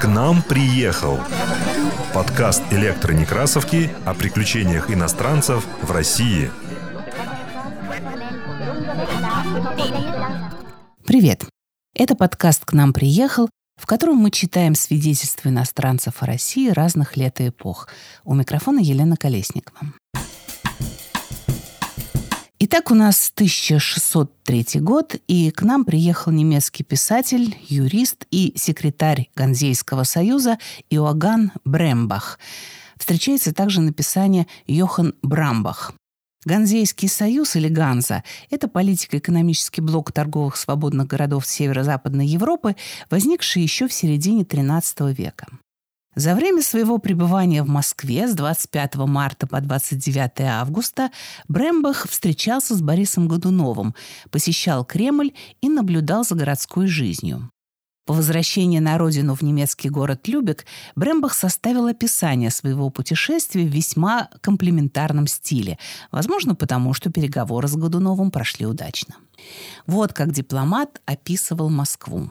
К нам приехал подкаст электронекрасовки о приключениях иностранцев в России. Привет! Это подкаст «К нам приехал», в котором мы читаем свидетельства иностранцев о России разных лет и эпох. У микрофона Елена Колесникова. Итак, у нас 1603 год, и к нам приехал немецкий писатель, юрист и секретарь Ганзейского союза Иоганн Брембах. Встречается также написание Йохан Брамбах. Ганзейский союз или Ганза – это политико-экономический блок торговых свободных городов северо-западной Европы, возникший еще в середине XIII века. За время своего пребывания в Москве с 25 марта по 29 августа Брембах встречался с Борисом Годуновым, посещал Кремль и наблюдал за городской жизнью. По возвращении на родину в немецкий город Любек Брембах составил описание своего путешествия в весьма комплементарном стиле, возможно, потому что переговоры с Годуновым прошли удачно. Вот как дипломат описывал Москву.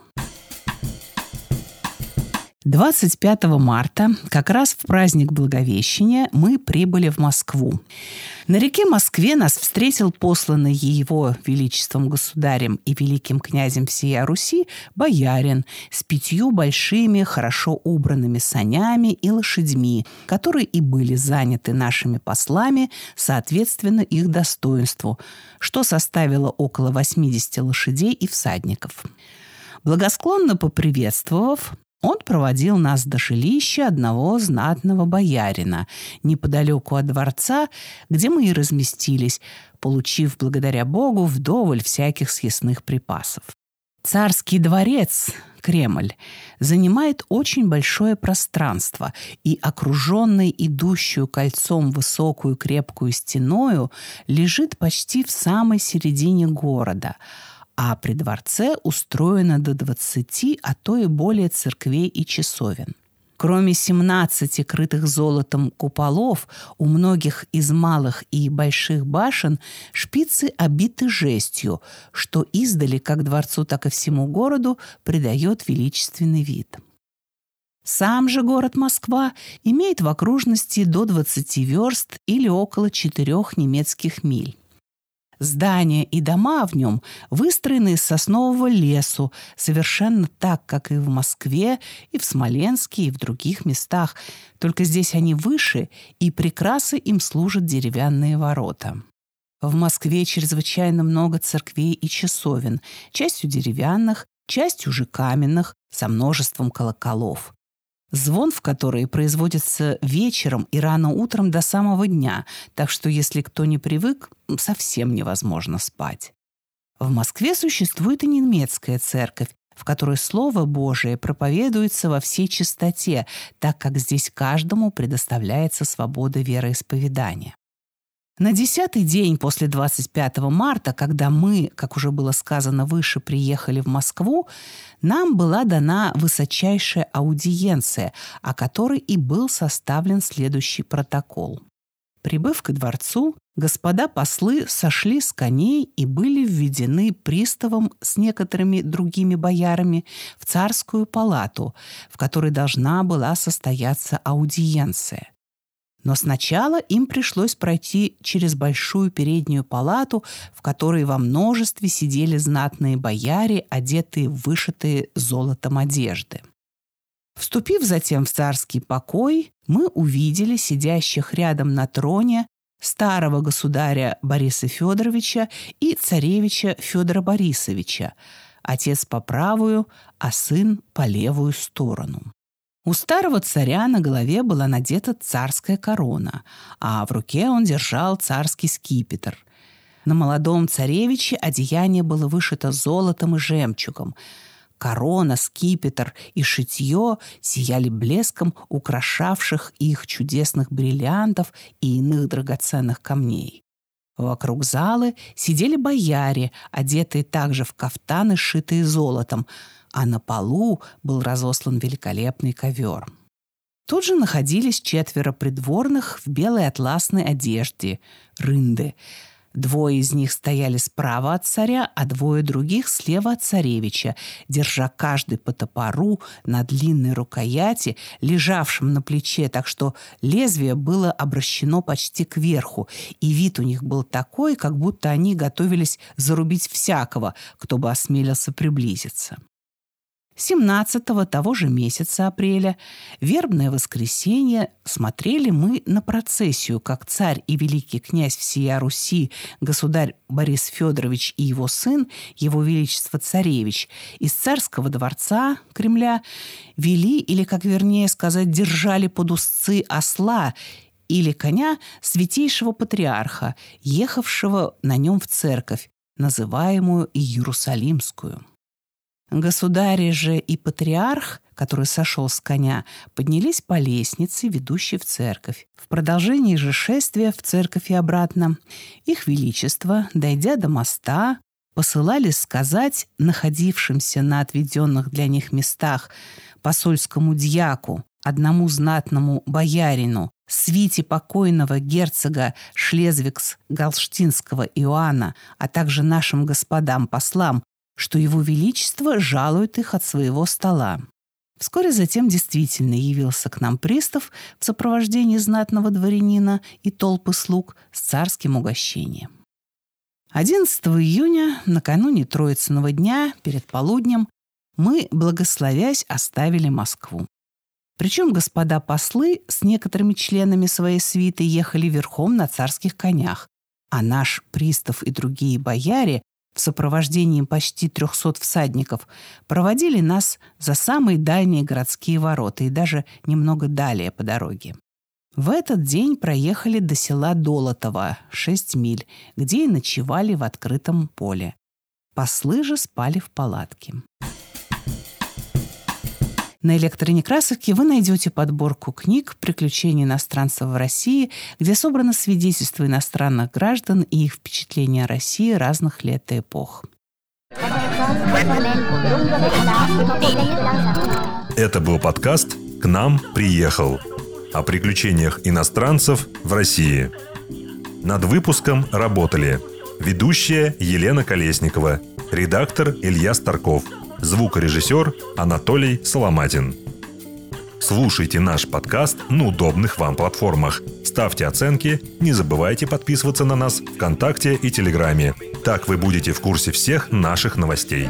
25 марта, как раз в праздник Благовещения, мы прибыли в Москву. На реке Москве нас встретил посланный его величеством государем и великим князем всея Руси боярин с пятью большими, хорошо убранными санями и лошадьми, которые и были заняты нашими послами, соответственно их достоинству, что составило около 80 лошадей и всадников. Благосклонно поприветствовав, он проводил нас до жилища одного знатного боярина, неподалеку от дворца, где мы и разместились, получив, благодаря Богу, вдоволь всяких съестных припасов. Царский дворец, Кремль, занимает очень большое пространство и, окруженный идущую кольцом высокую крепкую стеною, лежит почти в самой середине города – а при дворце устроено до 20, а то и более церквей и часовен. Кроме 17 крытых золотом куполов, у многих из малых и больших башен шпицы обиты жестью, что издали как дворцу, так и всему городу придает величественный вид. Сам же город Москва имеет в окружности до 20 верст или около 4 немецких миль. Здания и дома в нем выстроены из соснового лесу, совершенно так, как и в Москве, и в Смоленске, и в других местах. Только здесь они выше, и прекрасы им служат деревянные ворота. В Москве чрезвычайно много церквей и часовен, частью деревянных, частью же каменных, со множеством колоколов звон в которые производится вечером и рано утром до самого дня, так что если кто не привык, совсем невозможно спать. В Москве существует и немецкая церковь, в которой Слово Божие проповедуется во всей чистоте, так как здесь каждому предоставляется свобода вероисповедания. На десятый день после 25 марта, когда мы, как уже было сказано выше, приехали в Москву, нам была дана высочайшая аудиенция, о которой и был составлен следующий протокол. Прибыв к дворцу, господа послы сошли с коней и были введены приставом с некоторыми другими боярами в царскую палату, в которой должна была состояться аудиенция. Но сначала им пришлось пройти через большую переднюю палату, в которой во множестве сидели знатные бояре, одетые в вышитые золотом одежды. Вступив затем в царский покой, мы увидели сидящих рядом на троне старого государя Бориса Федоровича и царевича Федора Борисовича, отец по правую, а сын по левую сторону. У старого царя на голове была надета царская корона, а в руке он держал царский скипетр. На молодом царевиче одеяние было вышито золотом и жемчугом. Корона, скипетр и шитье сияли блеском украшавших их чудесных бриллиантов и иных драгоценных камней. Вокруг залы сидели бояре, одетые также в кафтаны, сшитые золотом – а на полу был разослан великолепный ковер. Тут же находились четверо придворных в белой атласной одежде – рынды. Двое из них стояли справа от царя, а двое других слева от царевича, держа каждый по топору на длинной рукояти, лежавшем на плече, так что лезвие было обращено почти кверху, и вид у них был такой, как будто они готовились зарубить всякого, кто бы осмелился приблизиться. 17 того же месяца апреля, вербное воскресенье, смотрели мы на процессию, как царь и великий князь всея Руси, государь Борис Федорович и его сын, его величество царевич, из царского дворца Кремля вели, или, как вернее сказать, держали под узцы осла или коня святейшего патриарха, ехавшего на нем в церковь, называемую Иерусалимскую. Государь же и патриарх, который сошел с коня, поднялись по лестнице, ведущей в церковь. В продолжении же шествия в церковь и обратно их величество, дойдя до моста, посылали сказать находившимся на отведенных для них местах посольскому дьяку, одному знатному боярину, свите покойного герцога Шлезвигс-Галштинского Иоанна, а также нашим господам-послам, что его величество жалует их от своего стола. Вскоре затем действительно явился к нам пристав в сопровождении знатного дворянина и толпы слуг с царским угощением. 11 июня, накануне Троицыного дня, перед полуднем, мы, благословясь, оставили Москву. Причем господа послы с некоторыми членами своей свиты ехали верхом на царских конях, а наш пристав и другие бояре в сопровождении почти 300 всадников проводили нас за самые дальние городские ворота и даже немного далее по дороге. В этот день проехали до села Долотово, 6 миль, где и ночевали в открытом поле. Послы же спали в палатке. На электронекрасовке вы найдете подборку книг «Приключения иностранцев в России», где собрано свидетельства иностранных граждан и их впечатления о России разных лет и эпох. Это был подкаст «К нам приехал» о приключениях иностранцев в России. Над выпуском работали ведущая Елена Колесникова, редактор Илья Старков – звукорежиссер Анатолий Соломатин. Слушайте наш подкаст на удобных вам платформах. Ставьте оценки, не забывайте подписываться на нас ВКонтакте и Телеграме. Так вы будете в курсе всех наших новостей.